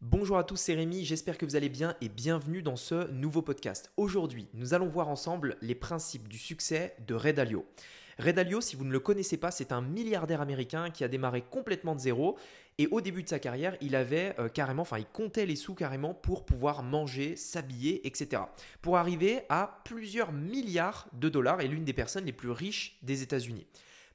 Bonjour à tous, c'est Rémi, j'espère que vous allez bien et bienvenue dans ce nouveau podcast. Aujourd'hui, nous allons voir ensemble les principes du succès de Ray Dalio. Ray Dalio, si vous ne le connaissez pas, c'est un milliardaire américain qui a démarré complètement de zéro et au début de sa carrière, il avait euh, carrément, enfin il comptait les sous carrément pour pouvoir manger, s'habiller, etc. Pour arriver à plusieurs milliards de dollars et l'une des personnes les plus riches des États-Unis.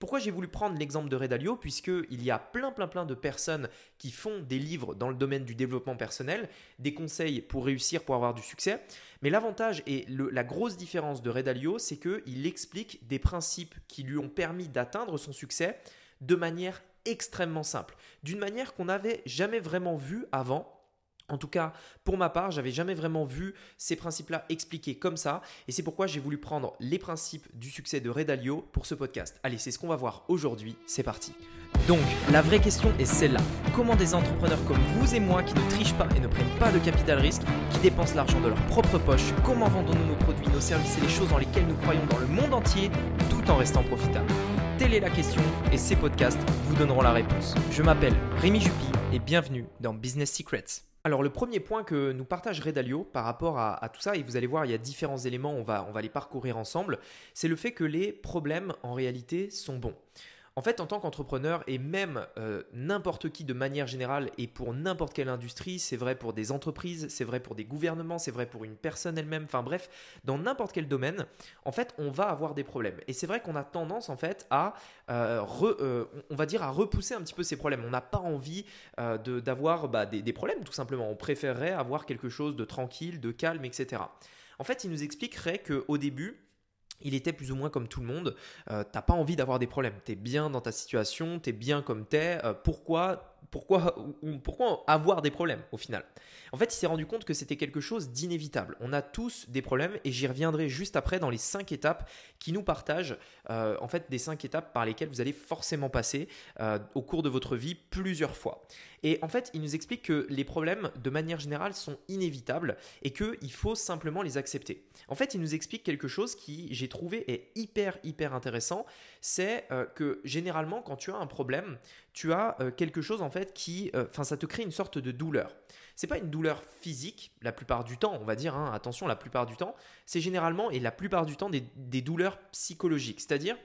Pourquoi j'ai voulu prendre l'exemple de Redalio Puisqu'il y a plein, plein, plein de personnes qui font des livres dans le domaine du développement personnel, des conseils pour réussir, pour avoir du succès. Mais l'avantage et la grosse différence de Redalio, c'est qu'il explique des principes qui lui ont permis d'atteindre son succès de manière extrêmement simple, d'une manière qu'on n'avait jamais vraiment vue avant en tout cas, pour ma part, j'avais jamais vraiment vu ces principes-là expliqués comme ça, et c'est pourquoi j'ai voulu prendre les principes du succès de Redalio pour ce podcast. Allez, c'est ce qu'on va voir aujourd'hui, c'est parti. Donc, la vraie question est celle-là. Comment des entrepreneurs comme vous et moi qui ne trichent pas et ne prennent pas de capital risque, qui dépensent l'argent de leur propre poche, comment vendons-nous nos produits, nos services et les choses dans lesquelles nous croyons dans le monde entier, tout en restant profitables? Telle est la question, et ces podcasts vous donneront la réponse. Je m'appelle Rémi Jupy, et bienvenue dans Business Secrets. Alors le premier point que nous partage Redalio par rapport à, tout ça, et vous allez voir, il y a différents éléments, on va, on va les parcourir ensemble, c'est le fait que les problèmes en réalité sont bons. En fait, en tant qu'entrepreneur, et même euh, n'importe qui de manière générale, et pour n'importe quelle industrie, c'est vrai pour des entreprises, c'est vrai pour des gouvernements, c'est vrai pour une personne elle-même, enfin bref, dans n'importe quel domaine, en fait, on va avoir des problèmes. Et c'est vrai qu'on a tendance, en fait, à, euh, euh, on va dire, à repousser un petit peu ces problèmes. On n'a pas envie d'avoir bah, des, des problèmes, tout simplement. On préférerait avoir quelque chose de tranquille, de calme, etc. En fait, il nous expliquerait qu'au début, il était plus ou moins comme tout le monde. Euh, t'as pas envie d'avoir des problèmes. T'es bien dans ta situation, t'es bien comme t'es. Euh, pourquoi, pourquoi, pourquoi avoir des problèmes au final? En fait, il s'est rendu compte que c'était quelque chose d'inévitable. On a tous des problèmes et j'y reviendrai juste après dans les cinq étapes qui nous partagent, euh, en fait, des cinq étapes par lesquelles vous allez forcément passer au cours de votre vie plusieurs fois. Et en fait, il nous explique que les problèmes, de manière générale, sont inévitables et qu'il faut simplement les accepter. En fait, il nous explique quelque chose qui, j'ai trouvé, est hyper, hyper intéressant. C'est euh, que généralement, quand tu as un problème, tu as euh, quelque chose, en fait, qui, euh, enfin, ça te crée une sorte de douleur. C'est pas une douleur physique, la plupart du temps, on va dire, hein, attention, la plupart du temps, c'est généralement et la plupart du temps des, des douleurs psychologiques. C'est-à-dire,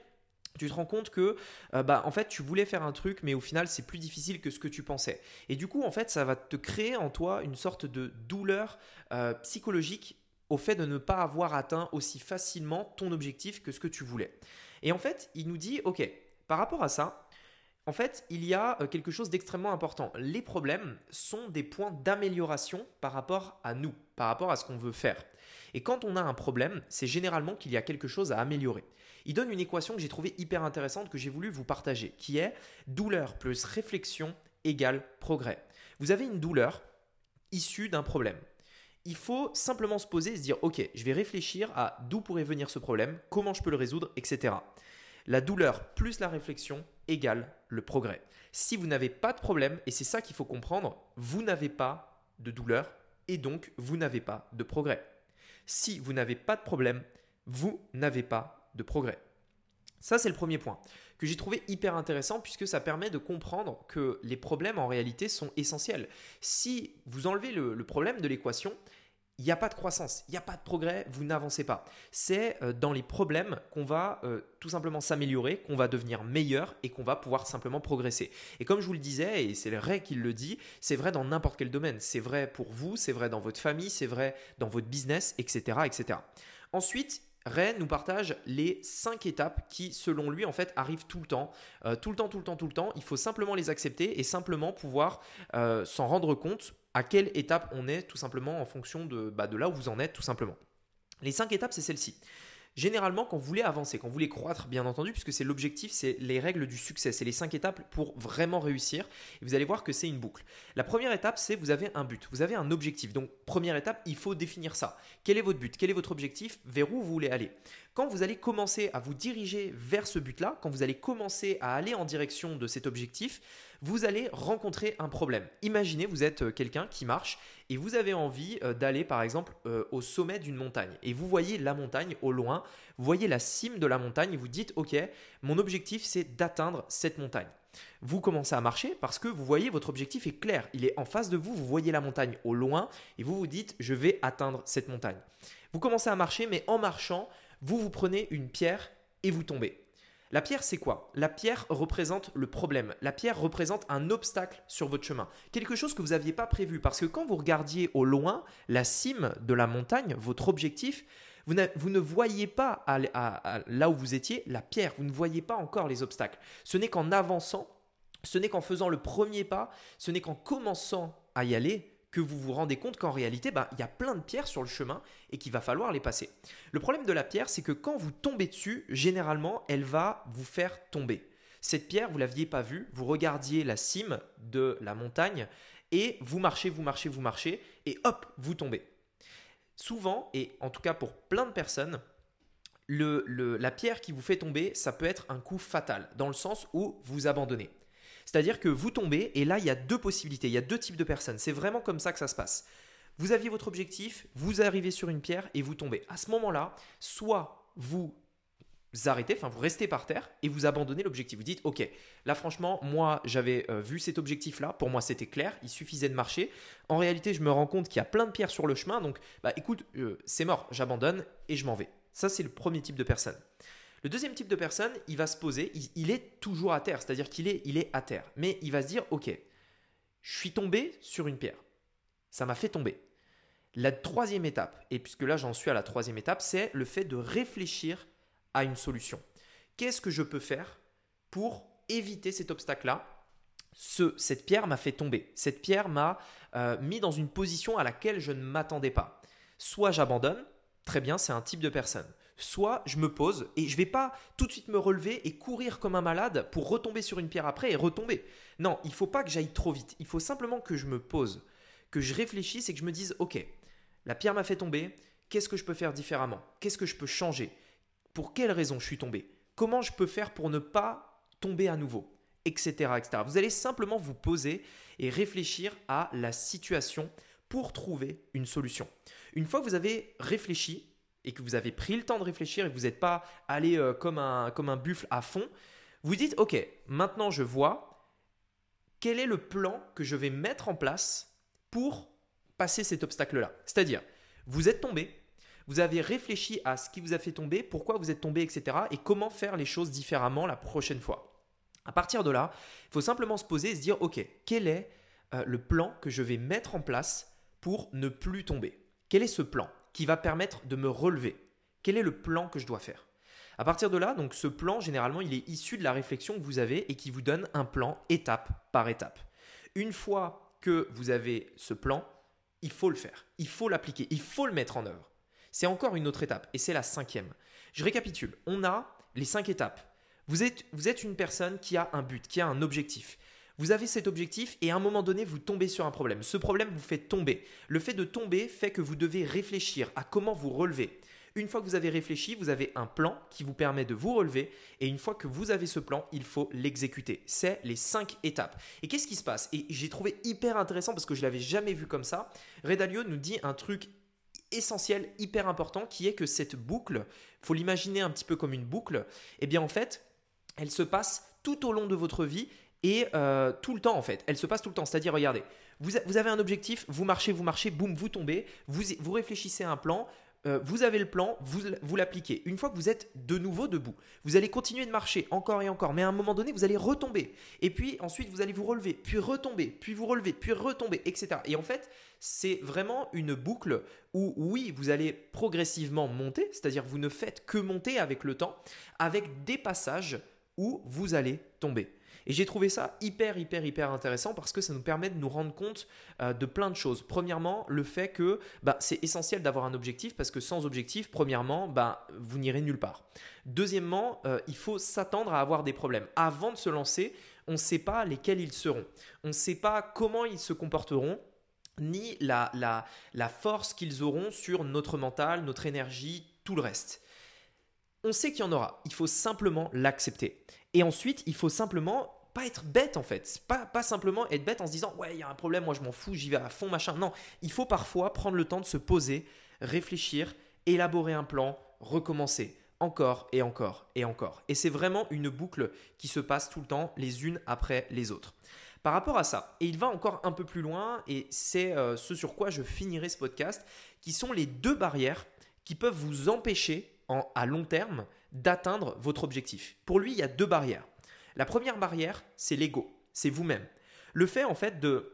tu te rends compte que euh, bah, en fait tu voulais faire un truc mais au final c'est plus difficile que ce que tu pensais. Et du coup en fait ça va te créer en toi une sorte de douleur euh, psychologique au fait de ne pas avoir atteint aussi facilement ton objectif que ce que tu voulais. Et en fait il nous dit ok par rapport à ça en fait, il y a euh, quelque chose d'extrêmement important. Les problèmes sont des points d'amélioration par rapport à nous, par rapport à ce qu'on veut faire. Et quand on a un problème, c'est généralement qu'il y a quelque chose à améliorer il donne une équation que j'ai trouvée hyper intéressante que j'ai voulu vous partager, qui est douleur plus réflexion égale progrès. Vous avez une douleur issue d'un problème. Il faut simplement se poser et se dire, ok, je vais réfléchir à d'où pourrait venir ce problème, comment je peux le résoudre, etc. La douleur plus la réflexion égale progrès. Si vous n'avez pas de problème, et c'est ça qu'il faut comprendre, vous n'avez pas de douleur et donc vous n'avez pas de progrès. Si vous n'avez pas de problème, vous n'avez pas de progrès. Ça, c'est le premier point que j'ai trouvé hyper intéressant puisque ça permet de comprendre que les problèmes en réalité sont essentiels. Si vous enlevez le, problème de l'équation, il n'y a pas de croissance, il n'y a pas de progrès, vous n'avancez pas. C'est euh, dans les problèmes qu'on va euh, tout simplement s'améliorer, qu'on va devenir meilleur et qu'on va pouvoir simplement progresser. Et comme je vous le disais, et c'est le Ray qui le dit, c'est vrai dans n'importe quel domaine. C'est vrai pour vous, c'est vrai dans votre famille, c'est vrai dans votre business, etc. etc. Ensuite, Ray nous partage les cinq étapes qui, selon lui, en fait, arrivent tout le temps, euh, tout le temps, tout le temps, tout le temps. Il faut simplement les accepter et simplement pouvoir s'en rendre compte à quelle étape on est, tout simplement en fonction de, bah, de là où vous en êtes, tout simplement. Les cinq étapes, c'est celle-ci. Généralement, quand vous voulez avancer, quand vous voulez croître, bien entendu, puisque c'est l'objectif, c'est les règles du succès, c'est les cinq étapes pour vraiment réussir. Vous allez voir que c'est une boucle. La première étape, c'est vous avez un but, vous avez un objectif. Donc, première étape, il faut définir ça. Quel est votre but? Quel est votre objectif? Vers où vous voulez aller? Quand vous allez commencer à vous diriger vers ce but-là, quand vous allez commencer à aller en direction de cet objectif, vous allez rencontrer un problème. Imaginez, vous êtes euh, quelqu'un qui marche et vous avez envie euh, d'aller par exemple euh, au sommet d'une montagne et vous voyez la montagne au loin, vous voyez la cime de la montagne et vous dites OK, mon objectif c'est d'atteindre cette montagne. Vous commencez à marcher parce que vous voyez votre objectif est clair, il est en face de vous, vous voyez la montagne au loin et vous vous dites je vais atteindre cette montagne. Vous commencez à marcher mais en marchant, vous vous prenez une pierre et vous tombez. La pierre, c'est quoi? La pierre représente le problème. La pierre représente un obstacle sur votre chemin. Quelque chose que vous n'aviez pas prévu. Parce que quand vous regardiez au loin la cime de la montagne, votre objectif, vous, ne voyez pas là où vous étiez la pierre. Vous ne voyez pas encore les obstacles. Ce n'est qu'en avançant, ce n'est qu'en faisant le premier pas, ce n'est qu'en commençant à y aller vous vous rendez compte qu'en réalité, ben, il y a plein de pierres sur le chemin et qu'il va falloir les passer. Le problème de la pierre, c'est que quand vous tombez dessus, généralement, elle va vous faire tomber. Cette pierre, vous l'aviez pas vue, vous regardiez la cime de la montagne et vous marchez, vous marchez, vous marchez et hop, vous tombez. Souvent, et en tout cas pour plein de personnes, la pierre qui vous fait tomber, ça peut être un coup fatal, dans le sens où vous abandonnez. C'est-à-dire que vous tombez et là, il y a deux possibilités, il y a deux types de personnes. C'est vraiment comme ça que ça se passe. Vous aviez votre objectif, vous arrivez sur une pierre et vous tombez. À ce moment-là, soit vous arrêtez, enfin vous restez par terre et vous abandonnez l'objectif. Vous dites, ok, là franchement, moi j'avais euh, vu cet objectif-là, pour moi c'était clair, il suffisait de marcher. En réalité, je me rends compte qu'il y a plein de pierres sur le chemin, donc bah écoute, euh, c'est mort, j'abandonne et je m'en vais. Ça c'est le premier type de personne. Le deuxième type de personne, il va se poser, il, est toujours à terre, c'est-à-dire qu'il est, à terre. Mais il va se dire, ok, je suis tombé sur une pierre. Ça m'a fait tomber. La troisième étape, et puisque là j'en suis à la troisième étape, c'est le fait de réfléchir à une solution. Qu'est-ce que je peux faire pour éviter cet obstacle-là? Ce, Cette pierre m'a fait tomber. Cette pierre m'a euh, mis dans une position à laquelle je ne m'attendais pas. Soit j'abandonne, très bien, c'est un type de personne soit je me pose et je vais pas tout de suite me relever et courir comme un malade pour retomber sur une pierre après et retomber. Non, il faut pas que j'aille trop vite. Il faut simplement que je me pose, que je réfléchisse et que je me dise OK, la pierre m'a fait tomber, qu'est-ce que je peux faire différemment? Qu'est-ce que je peux changer? Pour quelle raison je suis tombé? Comment je peux faire pour ne pas tomber à nouveau? Etc., etc. Vous allez simplement vous poser et réfléchir à la situation pour trouver une solution. Une fois que vous avez réfléchi, et que vous avez pris le temps de réfléchir et que vous n'êtes pas allé euh, comme, un, buffle à fond, vous dites, OK, maintenant je vois quel est le plan que je vais mettre en place pour passer cet obstacle-là. C'est-à-dire, vous êtes tombé, vous avez réfléchi à ce qui vous a fait tomber, pourquoi vous êtes tombé, etc. et comment faire les choses différemment la prochaine fois. À partir de là, il faut simplement se poser et se dire, OK, quel est euh, le plan que je vais mettre en place pour ne plus tomber? Quel est ce plan? Qui va permettre de me relever. Quel est le plan que je dois faire? À partir de là, donc ce plan, généralement, il est issu de la réflexion que vous avez et qui vous donne un plan étape par étape. Une fois que vous avez ce plan, il faut le faire, il faut l'appliquer, il faut le mettre en œuvre. C'est encore une autre étape et c'est la cinquième. Je récapitule. On a les cinq étapes. Vous êtes, vous êtes une personne qui a un but, qui a un objectif. Vous avez cet objectif et à un moment donné, vous tombez sur un problème. Ce problème vous fait tomber. Le fait de tomber fait que vous devez réfléchir à comment vous relever. Une fois que vous avez réfléchi, vous avez un plan qui vous permet de vous relever et une fois que vous avez ce plan, il faut l'exécuter. C'est les cinq étapes. Et qu'est-ce qui se passe? Et j'ai trouvé hyper intéressant parce que je l'avais jamais vu comme ça. Redalio nous dit un truc essentiel, hyper important, qui est que cette boucle, faut l'imaginer un petit peu comme une boucle. Et eh bien en fait, elle se passe tout au long de votre vie et euh, tout le temps en fait. Elle se passe tout le temps. C'est-à-dire, regardez, vous, avez un objectif, vous marchez, vous marchez, boum, vous tombez, vous, vous réfléchissez à un plan, euh, vous avez le plan, vous, vous l'appliquez. Une fois que vous êtes de nouveau debout, vous allez continuer de marcher encore et encore, mais à un moment donné, vous allez retomber. Et puis ensuite, vous allez vous relever, puis retomber, puis vous relever, puis retomber, etc. Et en fait, c'est vraiment une boucle où oui, vous allez progressivement monter, c'est-à-dire vous ne faites que monter avec le temps, avec des passages où vous allez tomber. Et j'ai trouvé ça hyper, hyper, hyper intéressant parce que ça nous permet de nous rendre compte euh, de plein de choses. Premièrement, le fait que bah, c'est essentiel d'avoir un objectif parce que sans objectif, premièrement, bah, vous n'irez nulle part. Deuxièmement, euh, il faut s'attendre à avoir des problèmes. Avant de se lancer, on ne sait pas lesquels ils seront. On ne sait pas comment ils se comporteront ni la, force qu'ils auront sur notre mental, notre énergie, tout le reste. on sait qu'il y en aura. Il faut simplement l'accepter. Et ensuite, il faut simplement pas être bête en fait. Pas, simplement être bête en se disant ouais, il y a un problème, moi je m'en fous, j'y vais à fond, machin. Non, il faut parfois prendre le temps de se poser, réfléchir, élaborer un plan, recommencer encore et encore et encore. Et c'est vraiment une boucle qui se passe tout le temps, les unes après les autres. Par rapport à ça, et il va encore un peu plus loin, et c'est euh, ce sur quoi je finirai ce podcast, qui sont les deux barrières qui peuvent vous empêcher à long terme d'atteindre votre objectif. Pour lui, il y a deux barrières. La première barrière, c'est l'ego, c'est vous-même. Le fait en fait de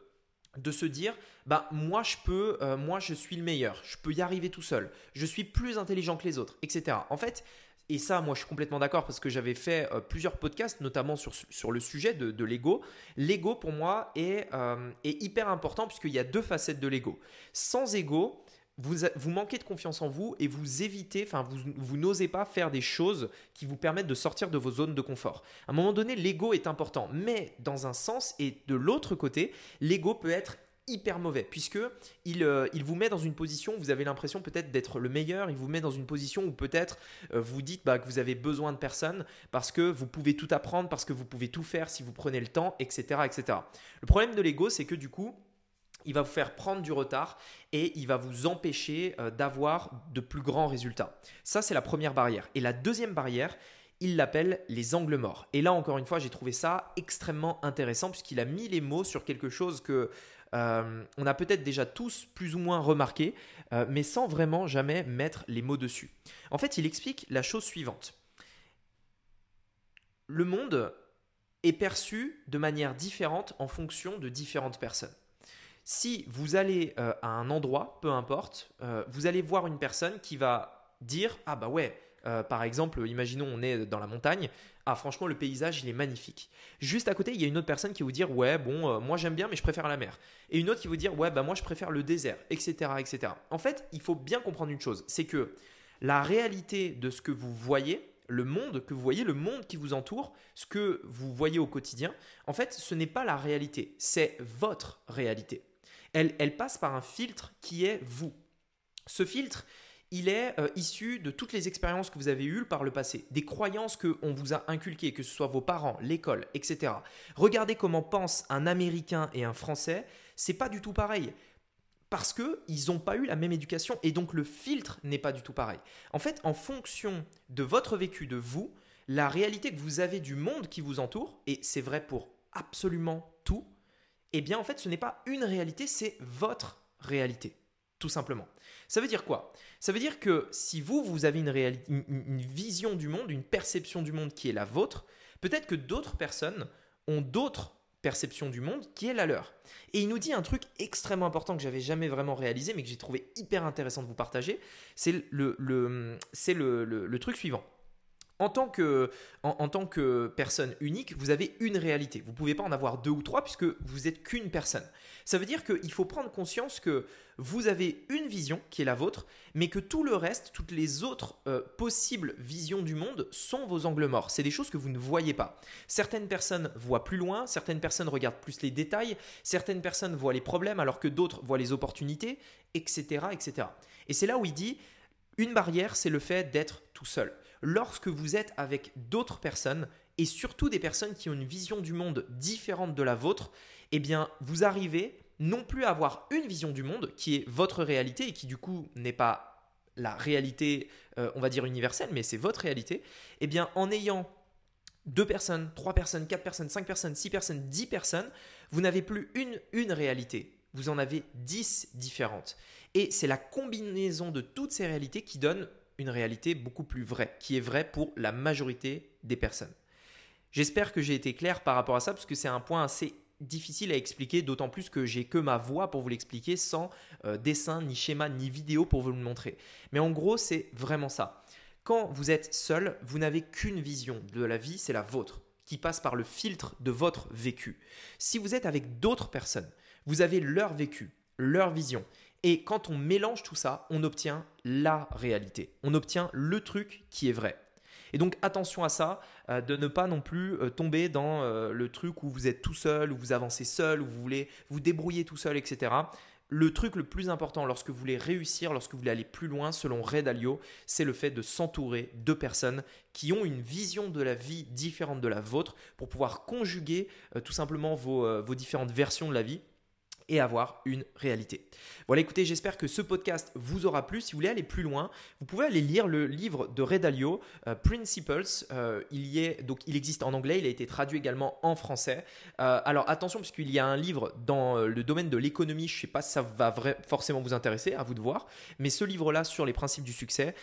de se dire bah moi je peux euh, moi je suis le meilleur je peux y arriver tout seul je suis plus intelligent que les autres etc en fait et ça moi je suis complètement d'accord parce que j'avais fait euh, plusieurs podcasts notamment sur, sur le sujet de, l'ego. L'ego pour moi est, euh, est hyper important puisqu'il y a deux facettes de l'ego. Sans ego vous, manquez de confiance en vous et vous évitez, enfin vous, n'osez pas faire des choses qui vous permettent de sortir de vos zones de confort. À un moment donné, l'ego est important, mais dans un sens et de l'autre côté, l'ego peut être hyper mauvais puisque il, euh, vous met dans une position où vous avez l'impression peut-être d'être le meilleur, il vous met dans une position où peut-être euh, vous dites bah, que vous avez besoin de personne parce que vous pouvez tout apprendre, parce que vous pouvez tout faire si vous prenez le temps, etc. etc. Le problème de l'ego, c'est que du coup, il va vous faire prendre du retard et il va vous empêcher euh, d'avoir de plus grands résultats. Ça, c'est la première barrière. Et la deuxième barrière, il l'appelle les angles morts. Et là, encore une fois, j'ai trouvé ça extrêmement intéressant puisqu'il a mis les mots sur quelque chose que euh, on a peut-être déjà tous plus ou moins remarqué, euh, mais sans vraiment jamais mettre les mots dessus. En fait, il explique la chose suivante. Le monde est perçu de manière différente en fonction de différentes personnes. Si vous allez euh, à un endroit, peu importe, euh, vous allez voir une personne qui va dire Ah bah ouais, euh, par exemple, imaginons on est dans la montagne, ah franchement le paysage il est magnifique. Juste à côté il y a une autre personne qui va vous dire ouais bon moi j'aime bien mais je préfère la mer. Et une autre qui va vous dire ouais bah moi je préfère le désert, etc. etc. En fait il faut bien comprendre une chose, c'est que la réalité de ce que vous voyez, le monde que vous voyez, le monde qui vous entoure, ce que vous voyez au quotidien, en fait ce n'est pas la réalité, c'est votre réalité elle, passe par un filtre qui est vous. Ce filtre, il est euh, issu de toutes les expériences que vous avez eues par le passé, des croyances que on vous a inculquées, que ce soit vos parents, l'école, etc. Regardez comment pensent un Américain et un Français, c'est pas du tout pareil. Parce qu'ils n'ont pas eu la même éducation et donc le filtre n'est pas du tout pareil. En fait, en fonction de votre vécu, de vous, la réalité que vous avez du monde qui vous entoure, et c'est vrai pour absolument tout, eh bien en fait ce n'est pas une réalité, c'est votre réalité, tout simplement. Ça veut dire quoi? Ça veut dire que si vous, vous avez une, vision du monde, une perception du monde qui est la vôtre, peut-être que d'autres personnes ont d'autres perceptions du monde qui est la leur. Et il nous dit un truc extrêmement important que j'avais jamais vraiment réalisé, mais que j'ai trouvé hyper intéressant de vous partager, c'est le truc suivant. En tant, que, personne unique, vous avez une réalité. Vous ne pouvez pas en avoir deux ou trois puisque vous n'êtes qu'une personne. Ça veut dire qu'il faut prendre conscience que vous avez une vision qui est la vôtre, mais que tout le reste, toutes les autres euh, possibles visions du monde sont vos angles morts. C'est des choses que vous ne voyez pas. Certaines personnes voient plus loin, certaines personnes regardent plus les détails, certaines personnes voient les problèmes alors que d'autres voient les opportunités, etc. etc. Et c'est là où il dit, une barrière, c'est le fait d'être tout seul lorsque vous êtes avec d'autres personnes et surtout des personnes qui ont une vision du monde différente de la vôtre, eh bien, vous arrivez non plus à avoir une vision du monde qui est votre réalité et qui du coup n'est pas la réalité, euh, on va dire universelle, mais c'est votre réalité, eh bien, en ayant deux personnes, trois personnes, quatre personnes, cinq personnes, six personnes, dix personnes, vous n'avez plus une, une réalité, vous en avez dix différentes. Et c'est la combinaison de toutes ces réalités qui donne une réalité beaucoup plus vraie, qui est vraie pour la majorité des personnes. J'espère que j'ai été clair par rapport à ça, parce que c'est un point assez difficile à expliquer, d'autant plus que j'ai que ma voix pour vous l'expliquer, sans euh, dessin, ni schéma, ni vidéo pour vous le montrer. Mais en gros, c'est vraiment ça. Quand vous êtes seul, vous n'avez qu'une vision de la vie, c'est la vôtre, qui passe par le filtre de votre vécu. Si vous êtes avec d'autres personnes, vous avez leur vécu, leur vision. Et quand on mélange tout ça, on obtient la réalité. On obtient le truc qui est vrai. Et donc attention à ça, euh, de ne pas non plus euh, tomber dans euh, le truc où vous êtes tout seul, où vous avancez seul, où vous voulez vous débrouiller tout seul, etc. Le truc le plus important lorsque vous voulez réussir, lorsque vous voulez aller plus loin, selon Ray Dalio, c'est le fait de s'entourer de personnes qui ont une vision de la vie différente de la vôtre pour pouvoir conjuguer tout simplement vos différentes versions de la vie et avoir une réalité. Voilà, écoutez, j'espère que ce podcast vous aura plu. Si vous voulez aller plus loin, vous pouvez aller lire le livre de Ray Dalio, euh, Principles. Euh, il y est, donc, il existe en anglais, il a été traduit également en français. Euh, alors attention, puisqu'il y a un livre dans le domaine de l'économie, je ne sais pas si ça va forcément vous intéresser, à vous de voir, mais ce livre-là sur les principes du succès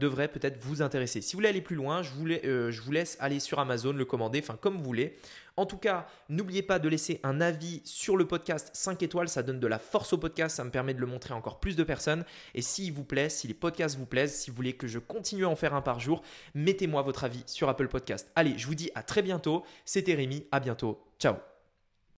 devrait peut-être vous intéresser. Si vous voulez aller plus loin, je vous, je vous laisse aller sur Amazon, le commander, enfin comme vous voulez. En tout cas, n'oubliez pas de laisser un avis sur le podcast 5 étoiles, ça donne de la force au podcast, ça me permet de le montrer encore plus de personnes. Et s'il vous plaît, si les podcasts vous plaisent, si vous voulez que je continue à en faire un par jour, mettez-moi votre avis sur Apple Podcast. Allez, je vous dis à très bientôt. C'était Rémi, à bientôt. Ciao